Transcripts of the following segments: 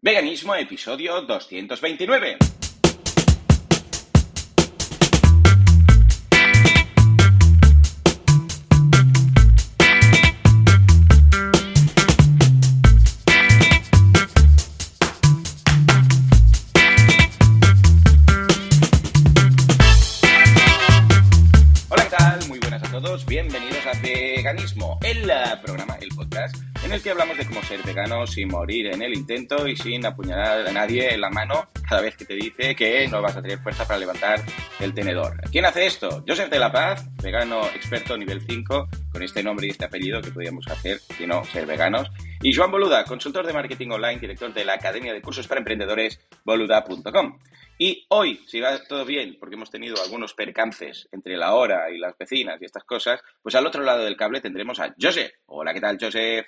Veganismo, episodio 229. Ser vegano sin morir en el intento y sin apuñalar a nadie en la mano cada vez que te dice que no vas a tener fuerza para levantar el tenedor. ¿Quién hace esto? Joseph de la Paz, vegano experto nivel 5, con este nombre y este apellido que podíamos hacer, si no, ser veganos. Y Joan Boluda, consultor de marketing online, director de la Academia de Cursos para Emprendedores, boluda.com. Y hoy, si va todo bien, porque hemos tenido algunos percances entre la hora y las vecinas y estas cosas, pues al otro lado del cable tendremos a Joseph. Hola, ¿qué tal, Joseph?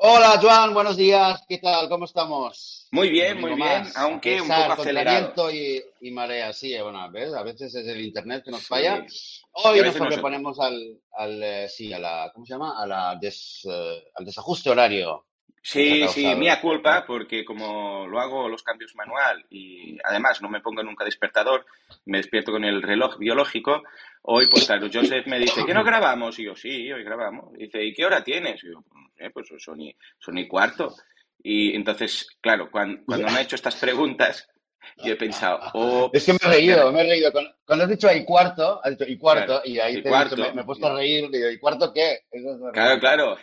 Hola, Joan, buenos días. ¿Qué tal? ¿Cómo estamos? Muy bien, muy bien, aunque A un pesar, poco acelerado. y, y marea, sí, eh, bueno, ¿ves? A veces es el internet que nos falla. Hoy nos nosotros. sobreponemos al, al, eh, sí, a la, ¿cómo se llama? A la des, eh, al desajuste horario Sí, sí, mía esto, culpa, ¿eh? porque como lo hago los cambios manual y además no me pongo nunca despertador, me despierto con el reloj biológico, hoy pues claro, Joseph me dice, ¿que no grabamos? Y yo, sí, hoy grabamos. Y dice, ¿y qué hora tienes? Y yo, sé, pues son y, son y cuarto. Y entonces, claro, cuando, cuando me ha hecho estas preguntas, yo he pensado, Es que me he reído, me he reído. Cuando, has dicho ahí cuarto, has dicho y cuarto, claro, y ahí te he dicho, cuarto, me, me he puesto a reír, digo, ¿y cuarto qué? Eso es claro, claro.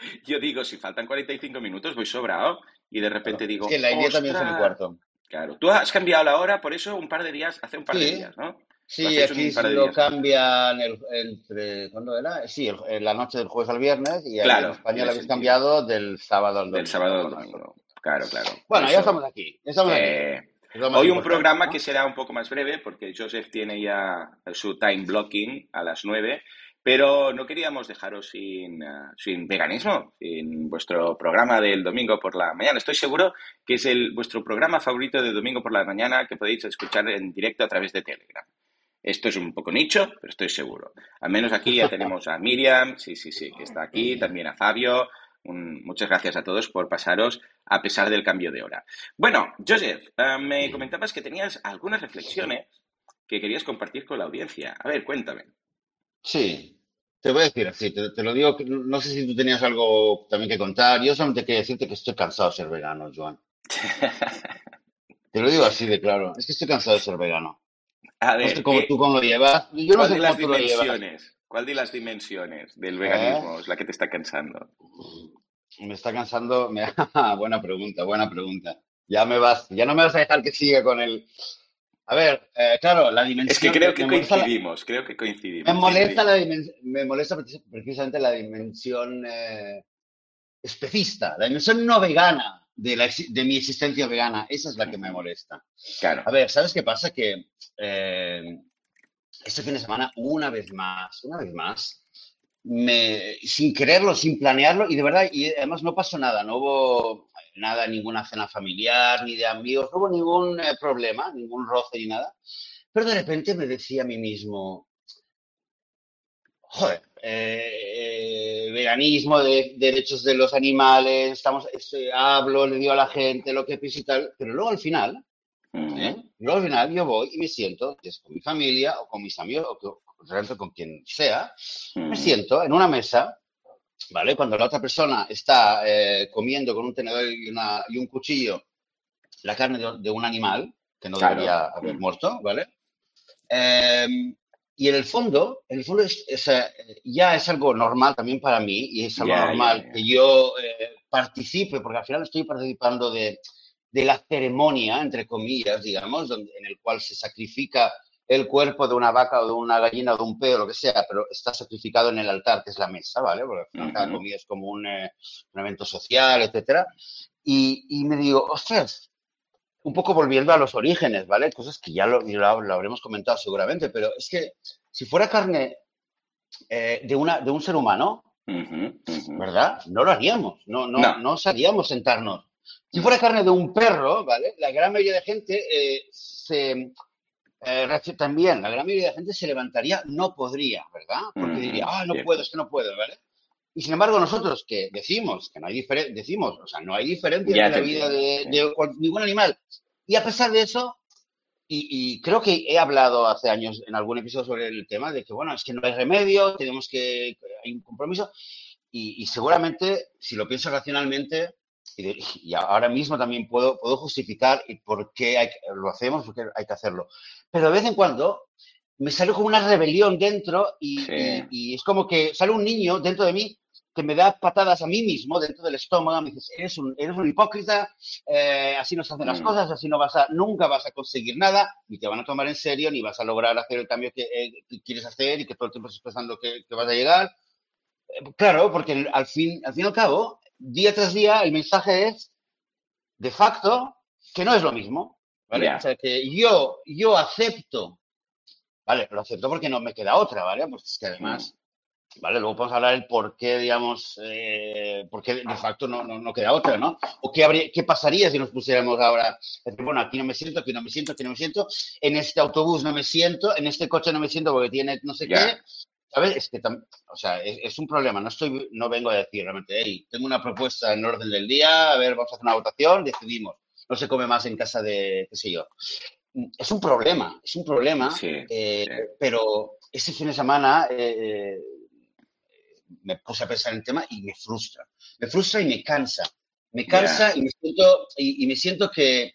Yo digo, si faltan 45 minutos, voy sobrado. Y de repente Claro. Es digo, que en la India también y ostras, cuarto. Claro, tú has cambiado la hora por eso un par de días, hace un par de Sí, días, ¿no? Sí, un aquí de lo cambian el, entre, ¿cuándo era? Sí, el- en la noche del jueves al viernes y ahí en Claro, España lo habéis cambiado del sábado al Del domingo, sábado al domingo. Claro, claro. Bueno, ya eso. estamos aquí, ya estamos aquí, eh, es lo más hoy un programa ¿no? que será un poco más breve porque Joseph tiene ya su time blocking a las 9, pero no queríamos dejaros sin, eh, sin veganismo, sin vuestro programa del domingo por la mañana. Estoy seguro que es el, vuestro programa favorito de domingo por la mañana que podéis escuchar en directo a través de Telegram. Esto es un poco nicho, pero estoy seguro. Al menos aquí ya tenemos a Miriam, sí, sí, sí, que está aquí, también a Fabio. Un- muchas gracias a todos por pasaros a pesar del cambio de hora. Bueno, Joseph, eh, me comentabas que tenías algunas reflexiones que querías compartir con la audiencia. A ver, cuéntame. Sí, te voy a decir así, te, te lo digo, no sé si tú tenías algo también que contar, yo solamente quería decirte que estoy cansado de ser vegano, Joan. Te lo digo así de claro, es que estoy cansado de ser vegano. A No sé ver, cómo ¿qué, tú cómo lo llevas, yo no ¿cuál sé de cómo las tú lo llevas, dimensiones? ¿Cuál de las dimensiones del ¿eh? veganismo es la que te está cansando? Me está cansando. Me... buena pregunta, buena pregunta. Ya me vas, ya no me vas a dejar que siga con el. A ver, eh, claro, la Es que dimensión. creo Me, que me molesta la, coincidimos, creo que me coincidimos. molesta Siempre. la dimensión, me molesta precis- precisamente la dimensión eh, especista, la dimensión no vegana de, la, de mi existencia vegana. Esa es la que me molesta. Claro. A ver, ¿sabes qué pasa? Que eh, este fin de semana, una vez más, una vez más, me, sin quererlo, sin planearlo, y de verdad, y además no pasó nada, no hubo nada, ninguna cena familiar, ni de amigos, no hubo ningún eh, problema, ningún roce ni nada, pero de repente me decía a mí mismo, joder, eh, eh, veganismo, de, derechos de los animales, estamos, este, hablo, le digo a la gente lo que pienso y tal, pero luego al final, ¿eh? Ujú. Luego al final yo voy y me siento, es con mi familia o con mis amigos o con, con quien sea, me Ujú. siento en una mesa, ¿vale? Cuando la otra persona está eh, comiendo con un tenedor y, una- y un cuchillo la carne de, de un animal que no Claro. debería haber muerto, ¿vale? Eh, y en el fondo, en el fondo es, es, ya es algo normal también para mí y es algo normal que yo eh, participe, porque al final estoy participando de, de la ceremonia, entre comillas, digamos, donde, en el cual se sacrifica el cuerpo de una vaca o de una gallina o de un peo, lo que sea, pero está sacrificado en el altar, que es la mesa, ¿vale? Porque al final cada comida es como un, eh, un evento social, etcétera. Y, y me digo, ostras, un poco volviendo a los orígenes, ¿vale? Cosas que ya lo, lo- lo habremos comentado seguramente, pero es que si fuera carne eh, de, una, de un ser humano, Ujú, ujú. ¿verdad? No lo haríamos, no, no, No. no osaríamos sentarnos. Si fuera carne de un perro, ¿vale? La gran mayoría de gente eh, se... eh, también, la gran mayoría de gente se levantaría, no podría, ¿verdad? Porque diría, ah, no puedo, es que no puedo, ¿vale? Y sin embargo, nosotros que decimos que no hay diferencia, decimos, o sea, no hay diferencia en la vida de, ningún animal. Y a pesar de eso, y, creo que he hablado hace años en algún episodio sobre el tema de que, bueno, es que no hay remedio, tenemos que, hay un compromiso. Y, seguramente, si lo pienso racionalmente, y, ahora mismo también puedo, puedo justificar por qué lo hacemos, porque hay que hacerlo. Pero de vez en cuando me sale como una rebelión dentro y, es como que sale un niño dentro de mí que me da patadas a mí mismo dentro del estómago, me dices, eres un, eres un hipócrita, eh, así no se hacen las mm. cosas, así no vas a, nunca vas a conseguir nada, ni te van a tomar en serio, ni vas a lograr hacer el cambio que, eh, quieres hacer y que todo el tiempo estás pensando que, vas a llegar. Claro, porque al fin, al fin y al cabo, día tras día, el mensaje es, de facto, que no es lo mismo. ¿vale? O sea, que yo, yo acepto Vale, lo acepto porque no me queda otra, ¿vale? Pues es que además, mm. ¿vale? Luego podemos hablar del por qué, digamos, eh, por qué de facto no, no, queda otra, ¿no? O qué, habría, qué pasaría si nos pusiéramos ahora, bueno, aquí no me siento, aquí no me siento, aquí no me siento, en este autobús no me siento, en este coche no me siento porque tiene no sé qué. ¿Sabes? Es que, o sea, es, un problema. No estoy, no vengo a decir realmente, hey, tengo una propuesta en orden del día, a ver, vamos a hacer una votación, decidimos. No se come más en casa de, qué sé yo es un problema, es un problema, eh, pero ese fin de semana eh, me puse a pensar en el tema y me frustra. Me frustra y me cansa. Me cansa y, me siento, y, me siento que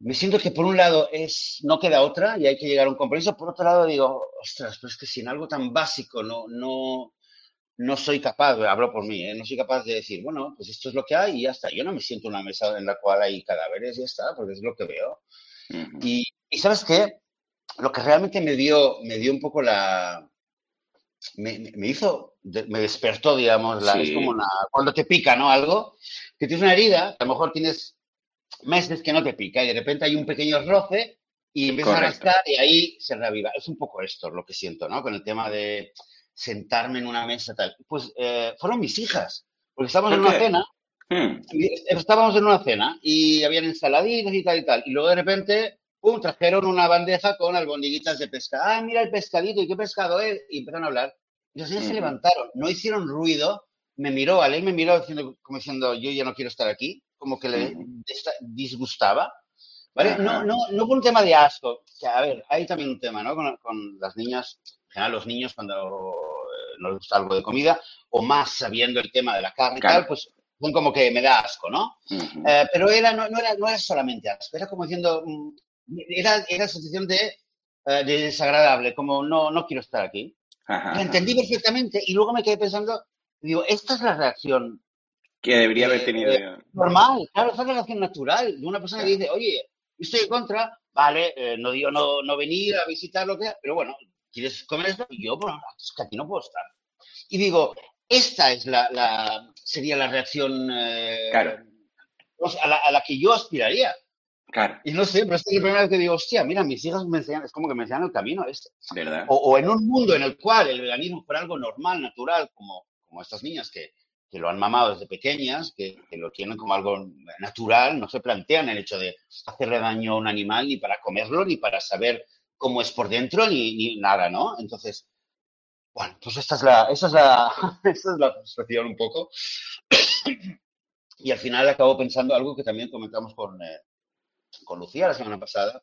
me siento que por un lado es no queda otra y hay que llegar a un compromiso, por otro lado digo, ostras, pero es que si en algo tan básico no, no, no soy capaz, hablo por mí, ¿eh? no soy capaz de decir, bueno, pues esto es lo que hay y ya está. Yo no me siento en una mesa en la cual hay cadáveres y ya está, porque es lo que veo y, sabes qué, lo que realmente me dio, me dio un poco la... Me, hizo, me despertó, digamos, la, es como una, cuando te pica, ¿no? Algo, que tienes una herida, a lo mejor tienes meses que no te pica y de repente hay un pequeño roce y empieza a rascar y ahí se reaviva. Es un poco esto lo que siento, ¿no? Con el tema de sentarme en una mesa tal. Pues eh, fueron mis hijas, porque estábamos en una cena Hmm. Estábamos en una cena y habían ensaladitas y tal y tal. Y luego de repente, pum, trajeron una bandeja con albondiguitas de pesca. Ah, mira el pescadito, ¿y qué pescado es? Y empezaron a hablar. Y los niños se levantaron, no hicieron ruido. Me miró, Ale me miró diciendo, como diciendo, yo ya no quiero estar aquí, como que le disgustaba. ¿Vale? No, no, no por un tema de asco. Que, a ver, hay también un tema, ¿no? Con, con las niñas, en general los niños cuando eh, no les gusta algo de comida, o más sabiendo el tema de la carne y tal, pues son como que me da asco, ¿no? Eh, pero era, no, no, era, no era solamente asco, era como diciendo, mm, era, era sensación de, eh, de, desagradable, como no, no quiero estar aquí. Lo entendí perfectamente y luego me quedé pensando, digo, esta es la reacción. Que debería haber tenido. normal, claro, esta es la reacción natural de una persona que dice, oye, estoy en contra, vale, eh, no digo no, no venir a visitar lo que sea, pero bueno, ¿quieres comer esto? Y yo, bueno, es que aquí no puedo estar. Y digo, esta es la, sería la reacción eh, a, la, que yo aspiraría. Claro. Y no sé, pero es la primera vez que digo, hostia, mira, mis hijas me enseñan, es como que me enseñan el camino este. ¿Verdad? O, en un mundo en el cual el veganismo fuera algo normal, natural, como, como estas niñas que, que lo han mamado desde pequeñas, que, lo tienen como algo natural, no se plantean el hecho de hacerle daño a un animal ni para comerlo, ni para saber cómo es por dentro, ni, ni nada, ¿no? Entonces, bueno, pues esta es la, esa es la, esa es la frustración un poco. y al final acabo pensando algo que también comentamos con, eh, con Lucía la semana pasada,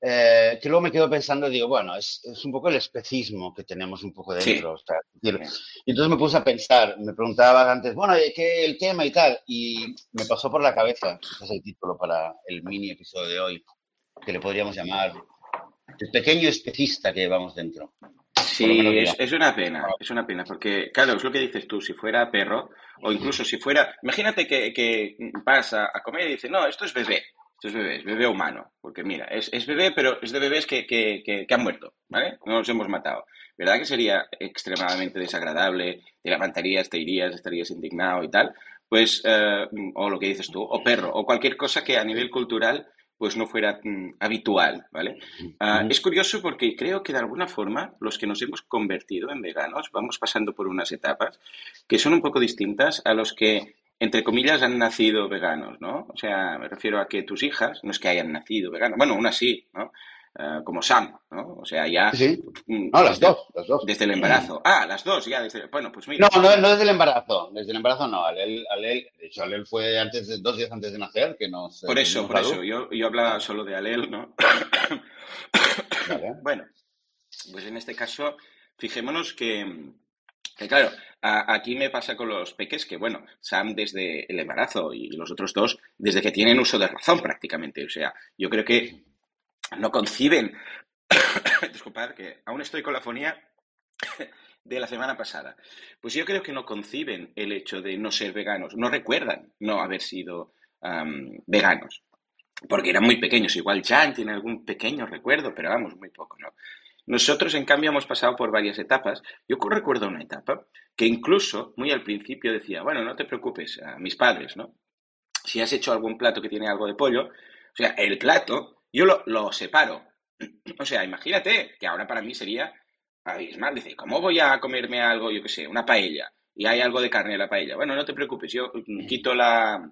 eh, que luego me quedo pensando, digo, bueno, es, es, un poco el especismo que tenemos un poco dentro. y entonces me puse a pensar, me preguntaba antes, bueno, ¿qué el tema y tal? Y me pasó por la cabeza, ese es el título para el mini episodio de hoy, que le podríamos llamar el pequeño especista que llevamos dentro. Sí, es, una pena, es una pena, porque, claro, es lo que dices tú, si fuera perro, o incluso si fuera, imagínate que, que vas a, comer y dices, no, esto es bebé, esto es bebé, es bebé humano, porque mira, es, es bebé, pero es de bebés que, que, que, han muerto, ¿vale? No los hemos matado. ¿Verdad que sería extremadamente desagradable? Te levantarías, te irías, estarías indignado y tal. Pues, eh, o lo que dices tú, o perro, o cualquier cosa que a nivel cultural pues no fuera mm, habitual, ¿vale? Ah, es curioso porque creo que de alguna forma los que nos hemos convertido en veganos vamos pasando por unas etapas que son un poco distintas a los que, entre comillas, han nacido veganos, ¿no? O sea, me refiero a que tus hijas, no es que hayan nacido veganos, bueno, una sí, ¿no? eh, como Sam, ¿no? O sea, ya... Sí, mm, No, las dos, las dos. Desde el embarazo. Ah, las dos, ya desde... Bueno, pues mira. No, no, no desde el embarazo. Desde el embarazo no. Alel, Alel, de hecho, Alel fue antes de, dos días antes de nacer, que no Por eso, por eso. Yo, yo hablaba solo de Alel, ¿no? Bueno, pues en este caso, fijémonos que, que claro, aquí me pasa con los peques que, bueno, Sam desde el embarazo y los otros dos desde que tienen uso de razón prácticamente. O sea, yo creo que no conciben, disculpad, que aún estoy con la fonía de la semana pasada. Pues yo creo que no conciben el hecho de no ser veganos, no recuerdan no haber sido veganos, porque eran muy pequeños. Igual Jan tiene algún pequeño recuerdo, pero vamos, muy poco, ¿no? Nosotros, en cambio, hemos pasado por varias etapas. Yo recuerdo una etapa que incluso muy al principio decía, bueno, no te preocupes, a mis padres, ¿no? Si has hecho algún plato que tiene algo de pollo, o sea, el plato, yo lo, separo. O sea, imagínate que ahora para mí sería abismal. Dice, ¿cómo voy a comerme algo, yo qué sé, una paella? Y hay algo de carne en la paella. Bueno, no te preocupes, yo quito la,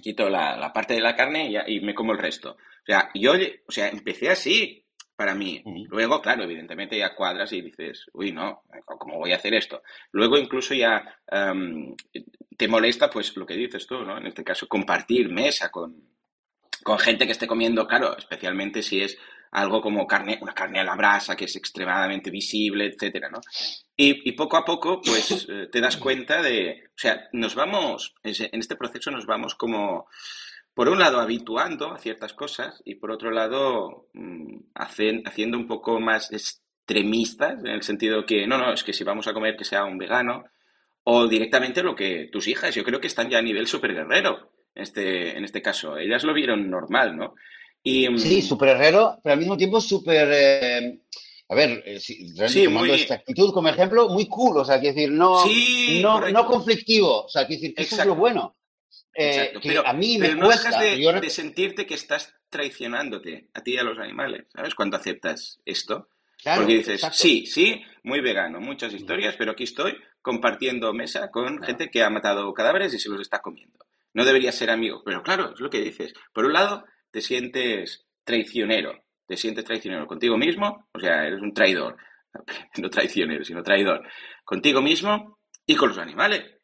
quito la, parte de la carne y, y, me como el resto. O sea, yo, o sea, empecé así, para mí. Luego, claro, evidentemente ya cuadras y dices, uy, no, ¿cómo voy a hacer esto? Luego incluso ya em, te molesta, pues lo que dices tú, ¿no? En este caso, compartir mesa con, con gente que esté comiendo, claro, especialmente si es algo como carne, una carne a la brasa que es extremadamente visible, etcétera, ¿no? Y, poco a poco, pues, eh, te das cuenta de, o sea, nos vamos, en este proceso nos vamos como por un lado, habituando a ciertas cosas y por otro lado, mm, haciendo un poco más extremistas, en el sentido que, no, no, es que si vamos a comer que sea un vegano, o directamente lo que tus hijas, yo creo que están ya a nivel súper guerrero, en este, en este caso. Ellas lo vieron normal, ¿no? Y, mm, sí, súper guerrero, pero al mismo tiempo súper... Eh, a ver, eh, si, tomando esta actitud como ejemplo, muy cool, o sea, quiero decir, no, no, no, conflictivo, o sea, quiero decir, que eso es lo bueno. Eh, pero, a mí me no dejas de, sentirte que estás traicionándote a ti y a los animales, ¿sabes? Cuando aceptas esto. Porque dices, sí, sí, muy vegano, muchas historias, pero aquí estoy compartiendo mesa con gente que ha matado cadáveres y se los está comiendo. No deberías ser amigo, pero claro, es lo que dices. Por un lado, te sientes traicionero, te sientes traicionero contigo mismo, o sea, eres un traidor, no traicionero, sino traidor, contigo mismo y con los animales.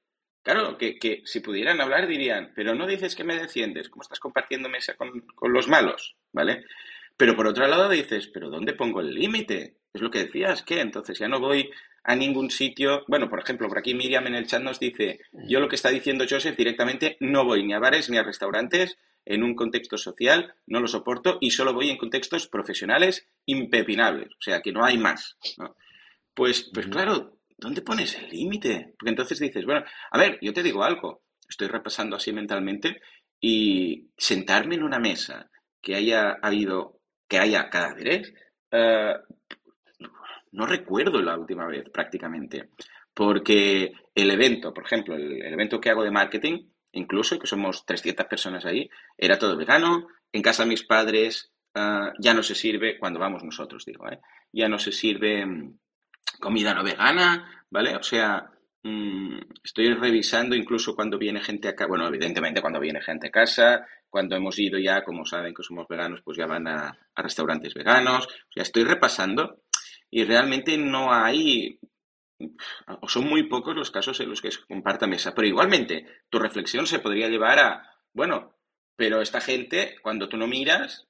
Claro, que, si pudieran hablar dirían, pero no dices que me defiendes, ¿cómo estás compartiendo mesa con, los malos? ¿Vale? Pero por otro lado dices, pero ¿dónde pongo el límite? Es lo que decías, ¿qué? Entonces ya no voy a ningún sitio. Bueno, por ejemplo, por aquí Miriam en el chat nos dice, yo lo que está diciendo Joseph directamente, no voy ni a bares ni a restaurantes en un contexto social, no lo soporto y solo voy en contextos profesionales impepinables, o sea, que no hay más. Pues, pues claro, ¿dónde pones el límite? Porque entonces dices, bueno, a ver, yo te digo algo, estoy repasando así mentalmente y sentarme en una mesa que haya habido, que haya cadáveres, eh, no recuerdo la última vez prácticamente, porque el evento, por ejemplo, el, evento que hago de marketing, incluso que somos 300 personas ahí, era todo vegano, en casa de mis padres eh, ya no se sirve, cuando vamos nosotros digo, eh, ya no se sirve mm, comida no vegana, ¿vale? O sea, mm, estoy revisando incluso cuando viene gente a casa, bueno, evidentemente cuando viene gente a casa, cuando hemos ido ya, como saben que somos veganos, pues ya van a, restaurantes veganos, o sea, estoy repasando y realmente no hay, o son muy pocos los casos en los que se comparta mesa, pero igualmente tu reflexión se podría llevar a, bueno, pero esta gente, cuando tú no miras,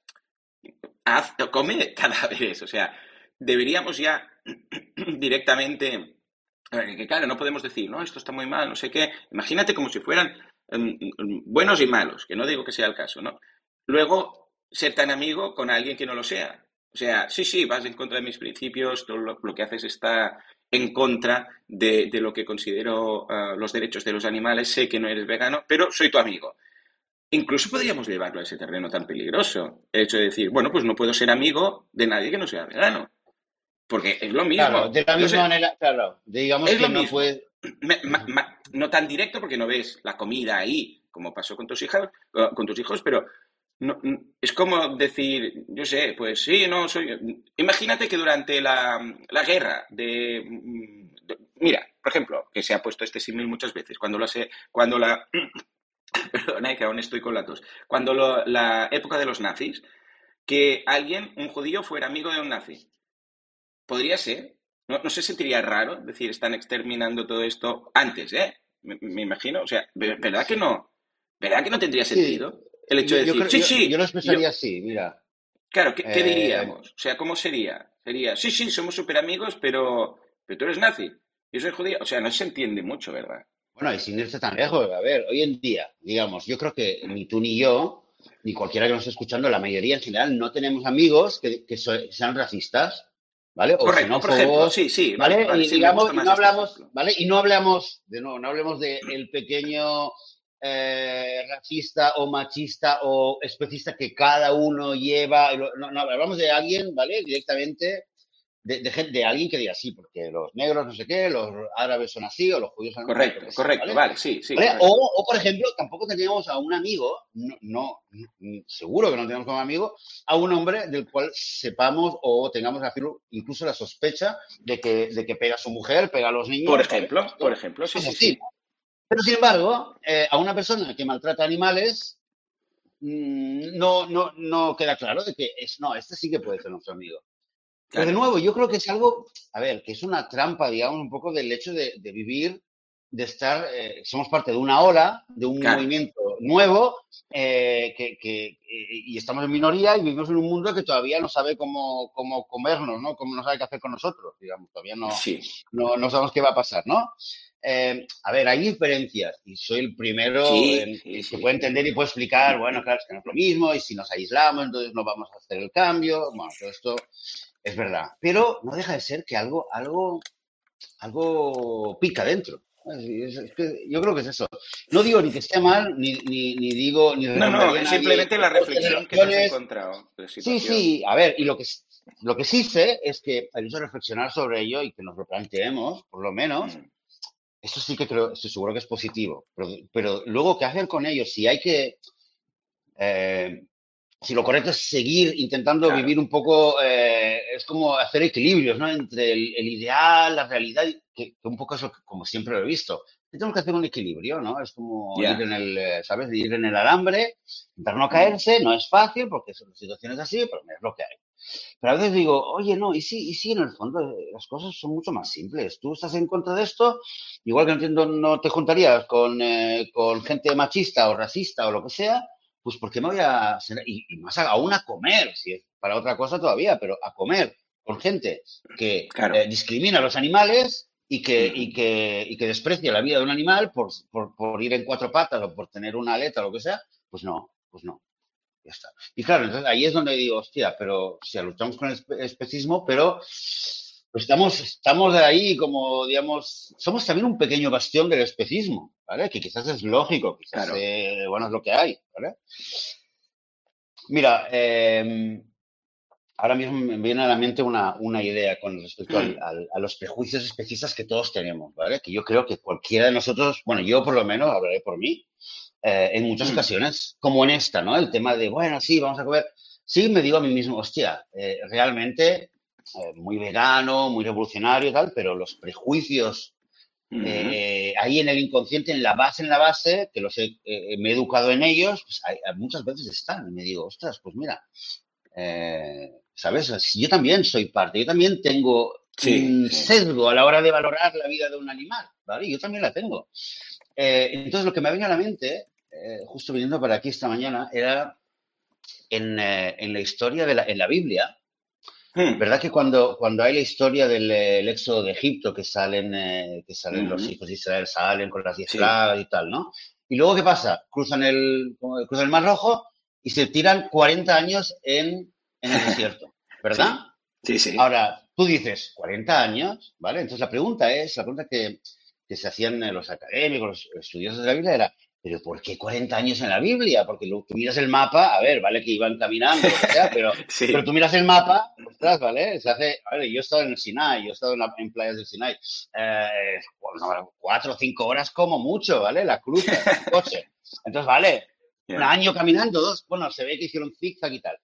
haz, come cadáveres, o sea, deberíamos ya directamente, que claro, no podemos decir, no, esto está muy mal, no sé qué. Imagínate como si fueran em, em, buenos y malos, que no digo que sea el caso, ¿no? Luego, ser tan amigo con alguien que no lo sea. O sea, sí, sí, vas en contra de mis principios, todo lo, que haces está en contra de, lo que considero ah, los derechos de los animales, sé que no eres vegano, pero soy tu amigo. Incluso podríamos llevarlo a ese terreno tan peligroso. El hecho de decir, bueno, pues no puedo ser amigo de nadie que no sea vegano. Porque es lo mismo. Claro, de la misma manera, claro, digamos que no puede... no tan directo porque no ves la comida ahí, como pasó con tus hijas, con tus hijos, pero no, es como decir, yo sé, pues sí, no soy. Imagínate que durante la, la guerra de, Mira, por ejemplo, que se ha puesto este símil muchas veces, cuando la. Cuando la perdona, que aún estoy con la tos. Cuando la época de los nazis, que alguien, un judío, fuera amigo de un nazi. Podría ser. ¿No, no se sentiría raro decir, están exterminando todo esto antes, ¿eh? Me, imagino. O sea, ¿verdad que no? ¿Verdad que no tendría sentido? El hecho de decir, sí, sí. Yo lo expresaría así, mira. Claro, ¿qué, eh, diríamos? O sea, ¿cómo sería? Sería, sí, sí, somos súper amigos, pero, pero tú eres nazi. Yo soy judío. O sea, no se entiende mucho, ¿verdad? Bueno, y sin irse tan lejos, a ver, hoy en día, digamos, yo creo que ni tú ni yo, ni cualquiera que nos esté escuchando, la mayoría en general, no tenemos amigos que, sean racistas, ¿vale? O Correcto, por ejemplo, sí, sí. ¿vale? y digamos, no este hablamos, ¿vale? Y no hablamos, de no, no hablemos del pequeño eh, racista o machista o especista que cada uno lleva, no, no, hablamos de alguien, ¿vale? Directamente de, de, de, alguien que diga sí, porque los negros no sé qué, los árabes son así o los judíos son Correcto, correcto, vale, sí, sí. O, o, por ejemplo, tampoco teníamos a un amigo, no, no, seguro que no tenemos como amigo, a un hombre del cual sepamos o tengamos incluso la sospecha de que, de que pega a su mujer, pega a los niños. Por ejemplo, por ejemplo, sí, sí, sí. Pero sin embargo, eh, a una persona que maltrata animales, mm, no, no, no queda claro de que es, no, este sí que puede ser nuestro amigo. Pero de nuevo, yo creo que es algo, a ver, que es una trampa, digamos, un poco del hecho de, vivir, de estar, eh, somos parte de una ola, de un movimiento nuevo, eh, que, que, y estamos en minoría y vivimos en un mundo que todavía no sabe cómo, cómo comernos, ¿no? Cómo no sabe qué hacer con nosotros, digamos, todavía no, no, no sabemos qué va a pasar, ¿no? Eh, a ver, hay diferencias y soy el primero que puede entender y puede explicar, bueno, claro, es que no es lo mismo y si nos aislamos, entonces no vamos a hacer el cambio. Bueno, todo esto es verdad. Pero no deja de ser que algo, algo, algo pica dentro. yo creo que es eso. No digo ni que esté mal, ni, ni, digo... Ni no, no, es simplemente la reflexión que has encontrado. Sí, sí, a ver, y lo que, lo que sí sé es que hay que reflexionar sobre ello y que nos lo planteemos, por lo menos, mm. Eso sí que creo, estoy seguro que es positivo. Pero, luego, ¿qué hacer con ellos? Si hay que. Eh, si lo correcto es seguir intentando vivir un poco, eh, es como hacer equilibrios, ¿no? Entre el, ideal, la realidad, que, un poco es como siempre lo he visto. Tenemos que hacer un equilibrio, ¿no? Es como ir en el, ¿sabes? Ir en el alambre, intentar no caerse, no es fácil porque son situaciones así, pero es lo que hay. Pero a veces digo, oye, no, y sí, y sí, en el fondo eh, las cosas son mucho más simples. Tú estás en contra de esto, igual que no, entiendo, no te juntarías con, eh, con gente machista o racista o lo que sea, pues ¿por qué me voy a... Y, y, más aún a comer, si es para otra cosa todavía, pero a comer con gente que eh, discrimina a los animales y que, y, que, y que desprecia la vida de un animal por, por, por ir en cuatro patas o por tener una aleta o lo que sea, pues no, pues no. Ya está. Y claro, entonces ahí es donde digo, hostia, pero, o sea, luchamos con el especismo, pero pues estamos, estamos de ahí como, digamos, somos también un pequeño bastión del especismo, ¿vale? Que quizás es lógico, quizás, eh, bueno, es lo que hay, ¿vale? Mira, em, ahora mismo me viene a la mente una, una idea con respecto mm. a los prejuicios especistas que todos tenemos, ¿vale? Que yo creo que cualquiera de nosotros, bueno, yo por lo menos hablaré por mí, eh, en muchas mm. ocasiones, como en esta, ¿no? El tema de, bueno, sí, vamos a comer. Sí, me digo a mí mismo, hostia, eh, realmente eh, muy vegano, muy revolucionario y tal, pero los prejuicios ahí en el inconsciente, en la base, en la base, que los he, me he educado en ellos, pues muchas veces están. Y me digo, ostras, pues mira, ¿sabes? Yo también soy parte, yo también tengo un sesgo a la hora de valorar la vida de un animal, ¿vale? Yo también la tengo. entonces, lo que me venido a la mente eh, justo viniendo para aquí esta mañana, era en, eh, en la historia de la, en la Biblia. Hmm. ¿Verdad que cuando, cuando hay la historia del éxodo de Egipto, que salen, eh, que salen los hijos de Israel, salen con las diez y tal, ¿no? Y luego, ¿qué pasa? Cruzan el, cruzan el Mar Rojo y se tiran 40 años en, en el desierto, ¿verdad? Sí, sí. Ahora, tú dices, 40 años, ¿vale? Entonces la pregunta es, la pregunta que, que se hacían los académicos, los estudiosos de la Biblia era, pero ¿por qué 40 años en la Biblia? Porque tú miras el mapa, a ver, vale que iban caminando, o sea, pero, pero tú miras el mapa, ostras, ¿vale? Se hace, ver, yo he estado en el Sinai, yo he estado en, playas del Sinai, eh, cuatro o cinco horas como mucho, ¿vale? La cruz, el coche. Entonces, vale, un año caminando, dos, bueno, se ve que hicieron zigzag y tal.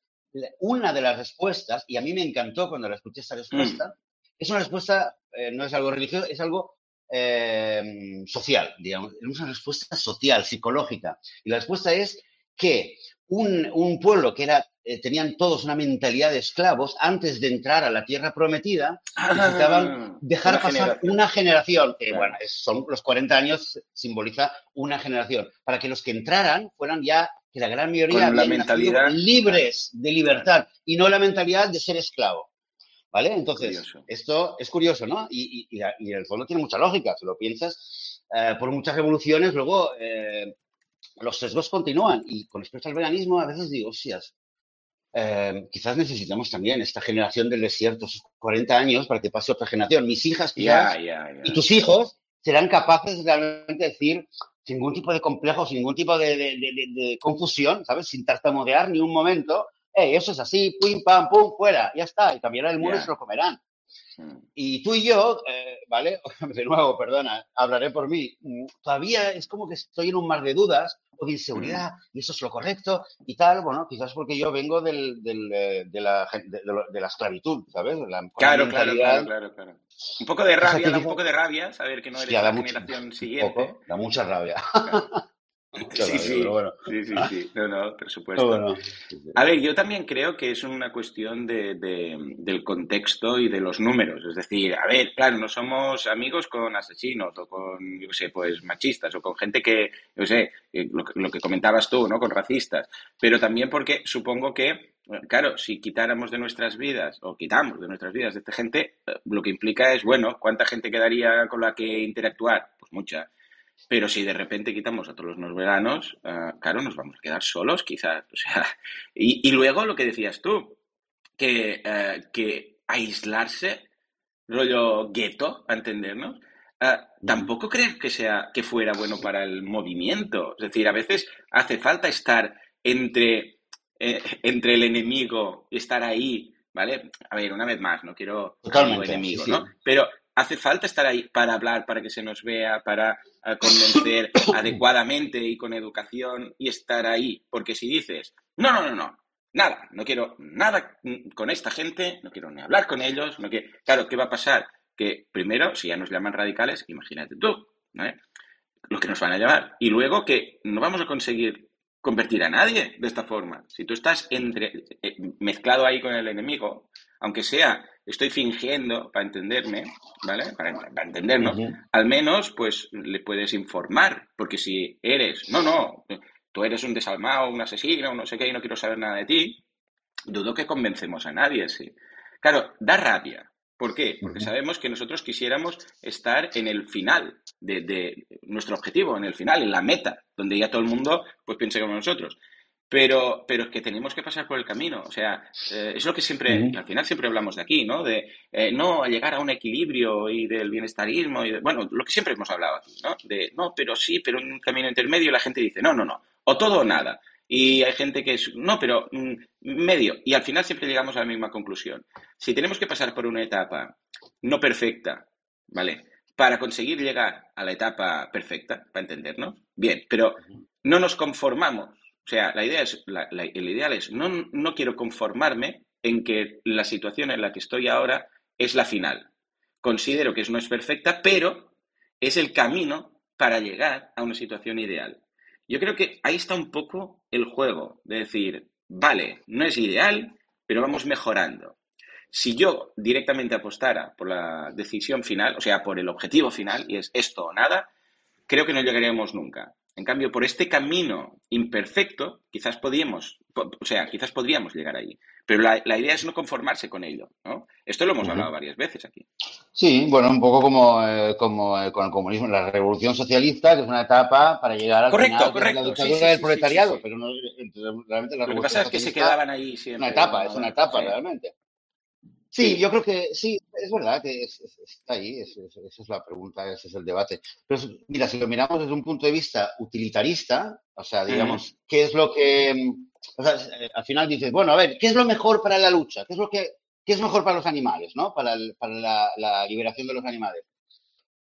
Una de las respuestas, y a mí me encantó cuando la escuché esta respuesta, mm. es una respuesta, eh, no es algo religioso, es algo eh, social, digamos, una respuesta social, psicológica. Y la respuesta es que un, pueblo que era eh, tenían todos una mentalidad de esclavos antes de entrar a la tierra prometida, necesitaban Ah, dejar una pasar generación. una generación, que Claro. bueno, son los 40 años, simboliza una generación, para que los que entraran fueran ya, que la gran mayoría la mentalidad- libres de libertad y no la mentalidad de ser esclavo. ¿Vale? Entonces, Curioso. esto es curioso, ¿no? Y, y, y, en el fondo tiene mucha lógica, si lo piensas, eh, por muchas revoluciones, luego eh, los sesgos continúan. Y con respecto al veganismo, a veces digo, hostias, eh, quizás necesitamos también esta generación del desierto, esos 40 años, para que pase otra generación. Mis hijas, quizás, Ya, ya, ya. y tus hijos serán capaces de realmente decir, sin ningún tipo de complejo, sin ningún tipo de- de- de- de confusión, ¿sabes? Sin tartamudear ni un momento, hey, eso es así, pum, pam, pum, fuera, ya está, y cambiará el Ya. y se lo comerán. Mm. Y tú y yo, eh, ¿vale? De nuevo, perdona, hablaré por mí. Mm, Todavía es como que estoy en un mar de dudas o de inseguridad, y eso es lo correcto y tal. Bueno, quizás porque yo vengo del, del, eh, de, la, de, la esclavitud, ¿sabes? La, Claro, claro, claro, claro, claro. Un poco de rabia, da un poco de rabia saber que no eres Hostia, la da mucho- generación siguiente. poco, da mucha rabia. Mucha Sí, sí. pero bueno. Sí, sí, sí. No, no, por supuesto. Bueno. A ver, yo también creo que es una cuestión de, de- del contexto y de los números. Es decir, a ver, claro, no somos amigos con asesinos o con, yo sé, pues machistas o con gente que, yo sé, eh, lo, que- lo que comentabas tú, ¿no? Con racistas. Pero también porque supongo que, claro, si quitáramos de nuestras vidas o quitamos de nuestras vidas de esta gente, eh, lo que implica es, bueno, ¿cuánta gente quedaría con la que interactuar? Pues mucha. Pero si de repente quitamos a todos los veranos, eh, claro, nos vamos a quedar solos, quizás. O sea, y, y luego lo que decías tú, que, eh, que aislarse, rollo gueto, a entendernos, eh, tampoco creo que sea que fuera bueno para el movimiento. Es decir, a veces hace falta estar entre, eh, entre el enemigo, estar ahí, ¿vale? A ver, una vez más, no quiero enemigo, sí, sí. ¿no? Pero hace falta estar ahí para hablar, para que se nos vea, para eh, convencer adecuadamente y con educación y estar ahí. Porque si dices, no, no, no, no, nada, no quiero nada con esta gente, no quiero ni hablar con ellos, no quiero... Claro, ¿qué va a pasar? Que primero, si ya nos llaman radicales, imagínate tú, ¿no? Lo que nos van a llamar. Y luego que no vamos a conseguir convertir a nadie de esta forma. Si tú estás entre, eh, mezclado ahí con el enemigo, aunque sea, estoy fingiendo para entenderme, ¿vale? Para, para entendernos, al menos pues le puedes informar, porque si eres, no, no, tú eres un desalmado, un asesino, no sé qué, y no quiero saber nada de ti, dudo que convencemos a nadie, sí. Claro, da rabia. ¿Por qué? Porque sabemos que nosotros quisiéramos estar en el final de, de nuestro objetivo, en el final, en la meta, donde ya todo el mundo pues piense como nosotros. Pero, pero es que tenemos que pasar por el camino. O sea, eh, es lo que siempre, al final siempre hablamos de aquí, ¿no? De eh, no a llegar a un equilibrio y del bienestarismo y de- bueno, lo que siempre hemos hablado aquí, ¿no? De no, pero sí, pero en un camino intermedio y la gente dice, no, no, no, o todo o nada. Y hay gente que es, no, pero mm, medio. Y al final siempre llegamos a la misma conclusión. Si tenemos que pasar por una etapa no perfecta, ¿vale? Para conseguir llegar a la etapa perfecta, para entendernos, bien, pero no nos conformamos. O sea, la idea es, la- el ideal es, no, no quiero conformarme en que la situación en la que estoy ahora es la final. Considero que no es perfecta, pero es el camino para llegar a una situación ideal. Yo creo que ahí está un poco el juego, de decir, vale, no es ideal, pero vamos mejorando. Si yo directamente apostara por la decisión final, o sea, por el objetivo final, y es esto o nada, creo que no llegaríamos nunca. En cambio, por este camino imperfecto, quizás podíamos, po- o sea, quizás podríamos llegar ahí. Pero la, la idea es no conformarse con ello, ¿no? Esto lo hemos hablado varias veces aquí. Sí, bueno, un poco como, eh, como eh, con el comunismo, la revolución socialista, que es una etapa para llegar al Correcto, final, correcto, la dictadura sí, del sí, proletariado, sí, sí. pero no, realmente la Lo que pasa es que se quedaban ahí es siempre. una etapa, ¿no? es una etapa realmente. Sí, yo creo que sí, es verdad que es- es- está ahí, es- es- esa es la pregunta, ese es el debate. Pero mira, si lo miramos desde un punto de vista utilitarista, o sea, digamos, ¿qué es lo que, mm, o sea, eh, al final dices, bueno, a ver, ¿qué es lo mejor para la lucha? ¿Qué es lo que, qué es mejor para los animales, ¿no? Para, el- para la, la liberación de los animales.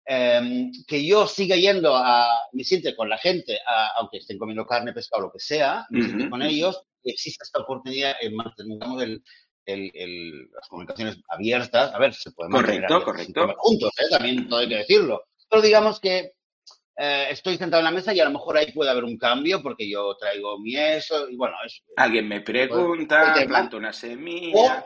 Em, que yo siga yendo a, me siente con la gente, a- aunque estén comiendo carne, pescado, lo que sea, me siente Ujú, con ujú. ellos, existe esta oportunidad en mantengamos el, el- el- las comunicaciones abiertas. A ver, se pueden Correcto, juntos, ¿eh? también todo hay que decirlo. Pero digamos que eh, estoy sentado en la mesa y a lo mejor ahí puede haber un cambio porque yo traigo mi eso y bueno, es, Alguien me pregunta, planto una semilla.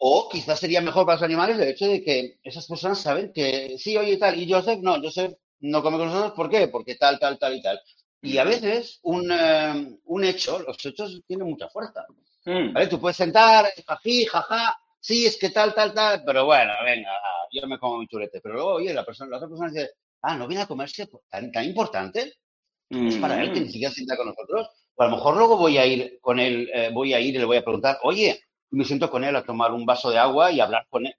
O quizás sería mejor para los animales el hecho de que esas personas saben que sí, oye, tal, y Joseph, no, Joseph no come con nosotros, ¿por qué? Porque tal, tal, tal y tal. Y a veces un, eh, un hecho, los hechos tienen mucha fuerza. Mm. ¿Vale? Tú puedes sentar, jají, jaja, sí, es que tal, tal, tal, pero bueno, venga, yo me como mi chulete. Pero luego, oye, la, persona, la otra persona dice, ah, no viene a comerse tan, tan importante, es para él que ni Mm. siquiera sienta con nosotros. O a lo mejor luego voy a ir con él, eh, voy a ir y le voy a preguntar, oye, me siento con él a tomar un vaso de agua y hablar con él.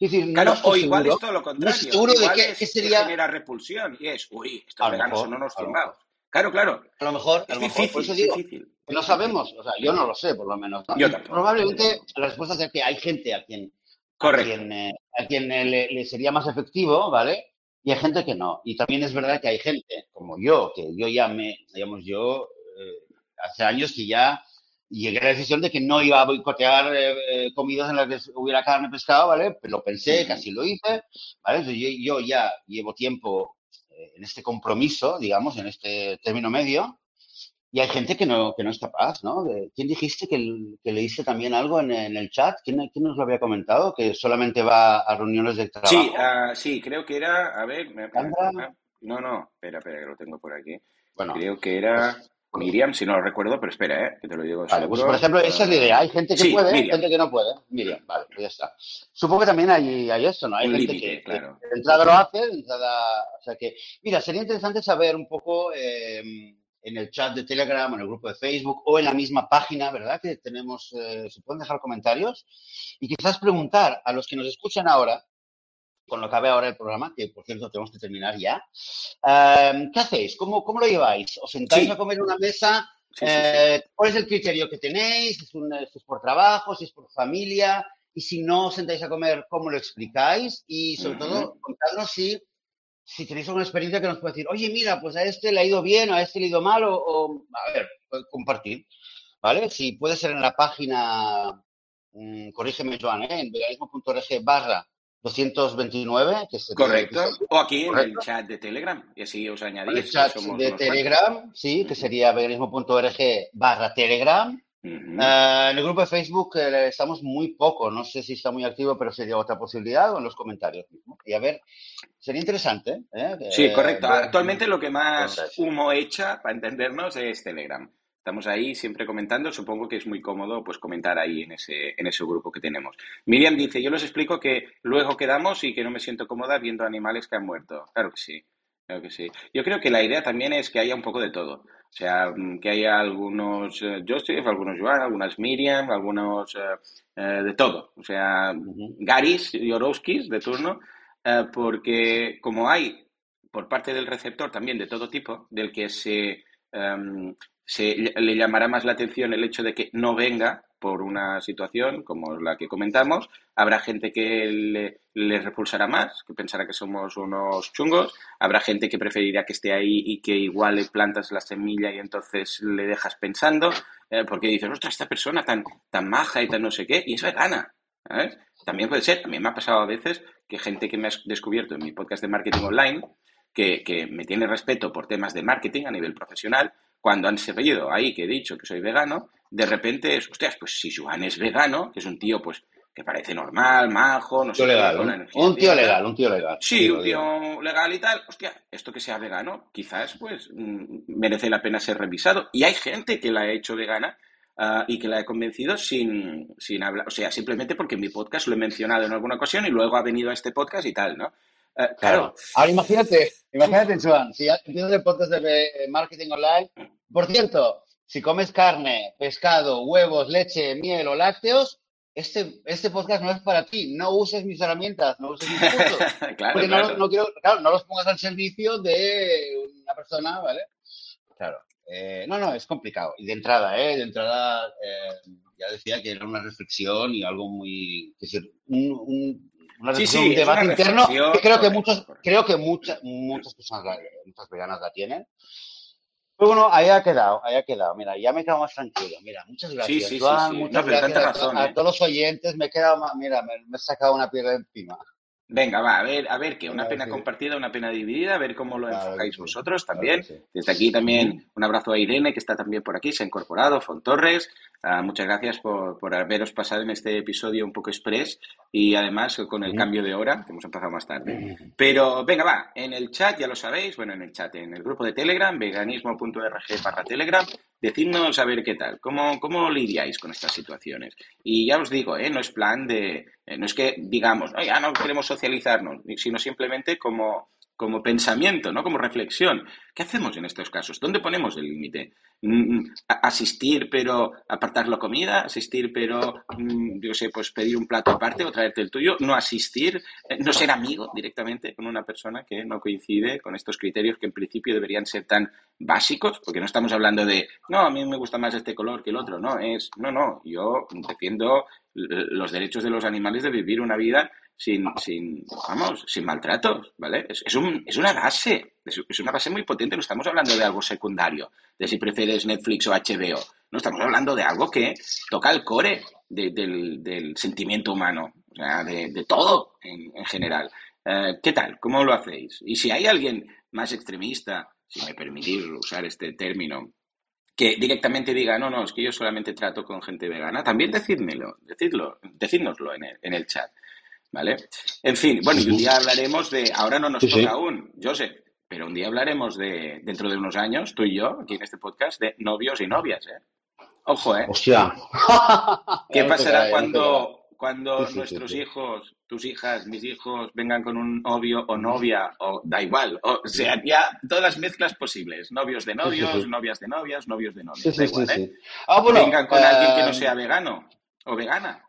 Es decir, no Claro, o igual seguro, es todo lo contrario. seguro de es que sería- genera repulsión y es, uy, estos veganos son unos. Claro, claro. a lo mejor, a Es lo mejor, por difícil, eso es digo, difícil. no sabemos, o sea, yo no lo sé, por lo menos. Probablemente la respuesta sea que hay gente a quien, a quien, eh, a quien eh, le, le sería más efectivo, ¿vale? Y hay gente que no. Y también es verdad que hay gente, como yo, que yo ya me, digamos, yo eh, hace años que ya llegué a la decisión de que no iba a boicotear eh, eh, comidas en las que hubiera carne, pescado, ¿vale? Pero lo pensé, casi lo hice, ¿vale? Entonces, yo, yo ya llevo tiempo en este compromiso, digamos, en este término medio, y hay gente que no, que no es capaz, ¿no? ¿Quién dijiste que, que leíste también algo en, en el chat? ¿Quién, quién nos lo había comentado? Que solamente va a reuniones de trabajo. Sí, ah, sí, creo que era, a ver, me- no, no, espera, espera, que lo tengo por aquí. bueno, Creo que era pues- Miriam, si no lo recuerdo, pero espera, eh, que te lo digo Vale, pues por ejemplo, esa es la idea. Hay gente que Sí, puede, Miriam. gente que no puede. Miriam, vale, pues ya está. Supongo que también hay, hay esto, ¿no? Hay Un gente que, claro. que de entrada lo hace, de entrada... O sea que, mira, sería interesante saber un poco eh, en el chat de Telegram, en el grupo de Facebook o en la misma página, ¿verdad? Que tenemos, eh, se pueden dejar comentarios y quizás preguntar a los que nos escuchan ahora, con lo que cabe ahora el programa, que por cierto tenemos que terminar ya, eh, ¿qué hacéis? ¿Cómo, ¿Cómo lo lleváis? ¿Os sentáis Sí. a comer en una mesa? Eh, ¿Cuál es el criterio que tenéis? ¿Si es, un- es por trabajo? ¿Si es por familia? Y si no os sentáis a comer, ¿cómo lo explicáis? Y sobre Ujú. todo, contadnos si, si tenéis alguna experiencia que nos pueda decir, oye, mira, pues a este le ha ido bien, a este le ha ido mal, o, o- a ver, pues, compartir, ¿vale? Si puede ser en la página, mm, corrígeme, Joan, ¿eh? en veganismo.org barra 229, que el Correcto. O aquí en el chat de Telegram, y así os El añadís. que chat de Telegram, sí, que sería veganismo.org barra Telegram. Eh, en el grupo de Facebook eh, estamos muy poco, no sé si está muy activo, pero sería otra posibilidad o en los comentarios mismo. Y a ver, sería interesante. ¿eh? Sí, Eh, correcto. ver- Actualmente lo que más humo echa, para entendernos, es Telegram. Estamos ahí siempre comentando. Supongo que es muy cómodo pues comentar ahí en ese, en ese grupo que tenemos. Miriam dice, yo les explico que luego quedamos y que no me siento cómoda viendo animales que han muerto. Claro que sí, claro que sí. Yo creo que la idea también es que haya un poco de todo. O sea, mm, que haya algunos eh, Joseph, algunos Joan, algunas Miriam, algunos eh, eh, de todo. O sea. Garis y Orowskis de turno, eh, porque como hay por parte del receptor también de todo tipo, del que se, em, se le llamará más la atención el hecho de que no venga por una situación como la que comentamos, habrá gente que le, repulsará más, que pensará que somos unos chungos, habrá gente que preferirá que esté ahí y que igual le plantas la semilla y entonces le dejas pensando, eh, porque dices, ostras, esta persona tan, tan maja y tan no sé qué, y es vegana. También puede ser, también me ha pasado a veces que gente que me ha descubierto en mi podcast de marketing online, que, que me tiene respeto por temas de marketing a nivel profesional, cuando han seguido ahí que he dicho que soy vegano, de repente es, hostias, pues si Joan es vegano, que es un tío pues que parece normal, majo, no sé tío qué, legal, con un, la energía un tío legal, un tío legal. Sí, digo, un tío legal y tal. Hostia, esto que sea vegano, quizás pues mm, merece la pena ser revisado. Y hay gente que la ha hecho vegana ah, y que la he convencido sin, sin hablar, o sea, simplemente porque en mi podcast lo he mencionado en alguna ocasión y luego ha venido a este podcast y tal, ¿no? Eh, Claro. claro, Ahora imagínate, imagínate, Joan, si empiezas el podcast de eh, marketing online. Por cierto, si comes carne, pescado, huevos, leche, miel o lácteos, este, este podcast no es para ti. No uses mis herramientas, no uses mis cursos. claro, Porque no, claro. no quiero, claro, no los pongas al servicio de una persona, ¿vale? Claro. Eh, no, no, es complicado. Y de entrada, ¿eh? De entrada, eh, ya decía que era una reflexión y algo muy. Es decir, un, un- una Sí, sí, un debate interno que creo que muchos, creo que muchas, muchas personas, muchas veganas la tienen. Pero bueno, ahí ha quedado, ahí ha quedado. Mira, ya me he quedado más tranquilo. Mira, muchas gracias, sí, sí, Joan. sí. Muchas No, pero gracias a, razón, a ¿eh? todos los oyentes. Me he quedado, más- mira, me, me he sacado una piedra encima. Venga, va, a ver, a ver qué, una pena compartida, una pena dividida, a ver cómo lo enfocáis vosotros también. Desde aquí también un abrazo a Irene, que está también por aquí, se ha incorporado, Fontorres. Uh, muchas gracias por, por, haberos pasado en este episodio un poco express y además con el cambio de hora, que hemos empezado más tarde. Pero venga, va, en el chat, ya lo sabéis, bueno, en el chat, en el grupo de Telegram, veganismo.org barra Telegram, decidnos a ver qué tal, cómo, cómo lidiáis con estas situaciones. Y ya os digo, ¿eh? no es plan de, eh, no es que digamos, no, ya no queremos socializarnos, sino simplemente como como pensamiento, ¿no? Como reflexión. ¿Qué hacemos en estos casos? ¿Dónde ponemos el límite? Mm, ¿Asistir pero apartar la comida? ¿Asistir pero, mm, yo sé, pues pedir un plato aparte o traerte el tuyo? ¿No asistir? Eh, ¿No ser amigo directamente con una persona que no coincide con estos criterios que en principio deberían ser tan básicos? Porque no estamos hablando de, no, a mí me gusta más este color que el otro, no, es, no, no, yo defiendo los derechos de los animales de vivir una vida sin, sin, vamos, sin maltratos, ¿vale? Es, es, un, es una base, es, una base muy potente, no estamos hablando de algo secundario, de si prefieres Netflix o HBO, no estamos hablando de algo que toca el core del, del, sentimiento humano, o sea, de, todo en, en general. Eh, ¿Qué tal? ¿Cómo lo hacéis? Y si hay alguien más extremista, si me permitís usar este término, que directamente diga, no, no, es que yo solamente trato con gente vegana, también decídmelo, decidlo, decídnoslo en el, en el chat. ¿Vale? En fin, bueno, y un día hablaremos de, ahora no nos toca aún, Joseph, pero un día hablaremos de, dentro de unos años, tú y yo, aquí en este podcast, de novios y novias, ¿eh? Ojo, ¿eh? Hostia. ¿Qué pasará cuando, cuando nuestros hijos, tus hijas, mis hijos, vengan con un novio o novia, o da igual, o sea, ya todas las mezclas posibles, novios de novios, novias de novias, novios de novias, da igual, ¿eh? Ah, bueno, vengan con alguien que no eh, sea vegano o vegana.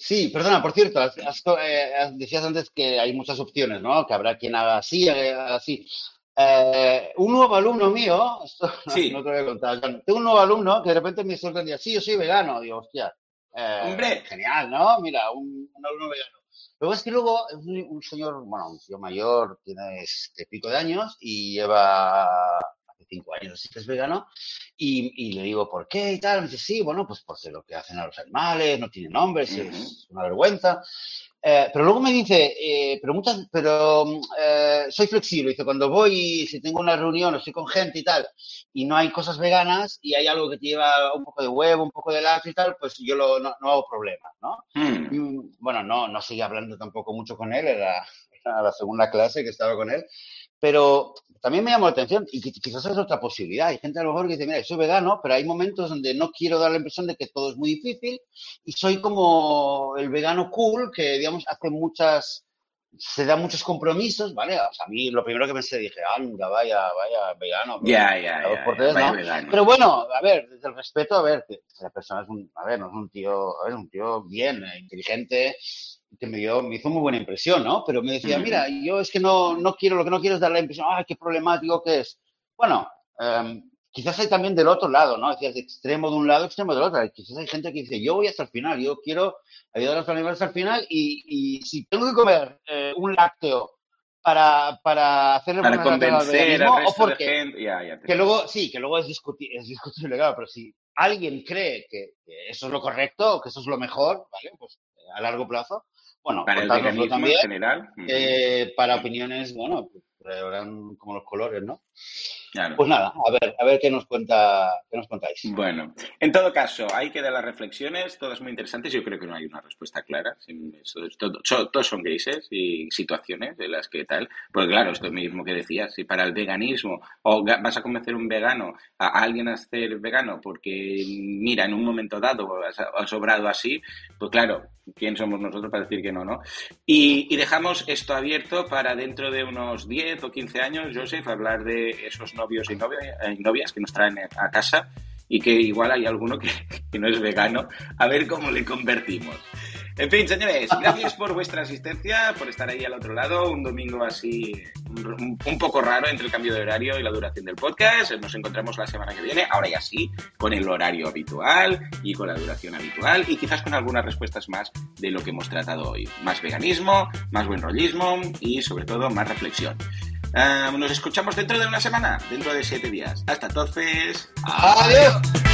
Sí, perdona, por cierto, eh, decías antes que hay muchas opciones, ¿no? Que habrá quien haga así, haga así. Eh, un nuevo alumno mío, esto sí. no, te voy a contar, tengo un nuevo alumno que de repente me sorprendía, sí, yo soy vegano, digo, hostia, eh, Hombre. genial, ¿no? Mira, un, un alumno vegano. Luego es que luego es un, un, señor, bueno, un tío mayor, tiene este pico de años y lleva cinco años así que es vegano, y, y, le digo, ¿por qué? Y tal, me dice, sí, bueno, pues porque lo que hacen a los animales no tiene nombres, uh -huh. es una vergüenza. Eh, pero luego me dice, eh, pero muchas, pero eh, soy flexible, dice, cuando voy, si tengo una reunión, estoy con gente y tal, y no hay cosas veganas, y hay algo que te lleva un poco de huevo, un poco de lácteo y tal, pues yo lo, no, no hago problema, ¿no? Mm. Y, bueno, no, no seguí hablando tampoco mucho con él, era, era la segunda clase que estaba con él, pero también me llamó la atención y quizás es otra posibilidad. Hay gente a lo mejor que dice, mira, soy vegano, pero hay momentos donde no quiero dar la impresión de que todo es muy difícil y soy como el vegano cool que, digamos, hace muchas, se da muchos compromisos, ¿vale? O sea, a mí lo primero que pensé, dije, anda, vaya, vaya, vegano. Ya, ya, ya. Pero bueno, a ver, desde el respeto, a ver, que la persona es un, a ver, no es un tío, a ver, un tío bien, eh, inteligente, que me, dio, me hizo muy buena impresión, ¿no? Pero me decía, mira, yo es que no, no quiero, lo que no quiero es dar la impresión, ¡ay, qué problemático que es! Bueno, eh, quizás hay también del otro lado, ¿no? Decías, de extremo de un lado, extremo del otro. Quizás hay gente que dice, yo voy hasta el final, yo quiero ayudar a los animales hasta el final y, y si tengo que comer eh, un lácteo para, para hacerle para convencer al resto o porque, de gente. Ya, ya que luego, sí, que luego es, discutir, es discutible, claro, pero si alguien cree que, que, eso es lo correcto, que eso es lo mejor, ¿vale? Pues a largo plazo, bueno, para el también, en general. Eh, para opiniones, bueno, pues, eran como los colores, ¿no? Claro. Pues nada, a ver, a ver qué nos cuenta, qué nos contáis. Bueno, en todo caso, ahí quedan las reflexiones, todas muy interesantes. Yo creo que no hay una respuesta clara. Todos son grises y situaciones de las que tal. Porque claro, esto mismo que decías, si para el veganismo o vas a convencer un vegano a alguien a ser vegano porque mira, en un momento dado ha sobrado así, pues claro, ¿quién somos nosotros para decir que no, no? Y, y dejamos esto abierto para dentro de unos 10 o 15 años, Joseph, hablar de esos novios y novias, y novias que nos traen a casa y que igual hay alguno que, que, no es vegano, a ver cómo le convertimos. En fin, señores, gracias por vuestra asistencia, por estar ahí al otro lado, un domingo así un, un, poco raro entre el cambio de horario y la duración del podcast. Nos encontramos la semana que viene, ahora ya sí, con el horario habitual y con la duración habitual y quizás con algunas respuestas más de lo que hemos tratado hoy. Más veganismo, más buen rollismo y sobre todo más reflexión. Nos escuchamos dentro de una semana, dentro de siete días. Hasta entonces. Adiós.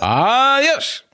Ah, Adiós.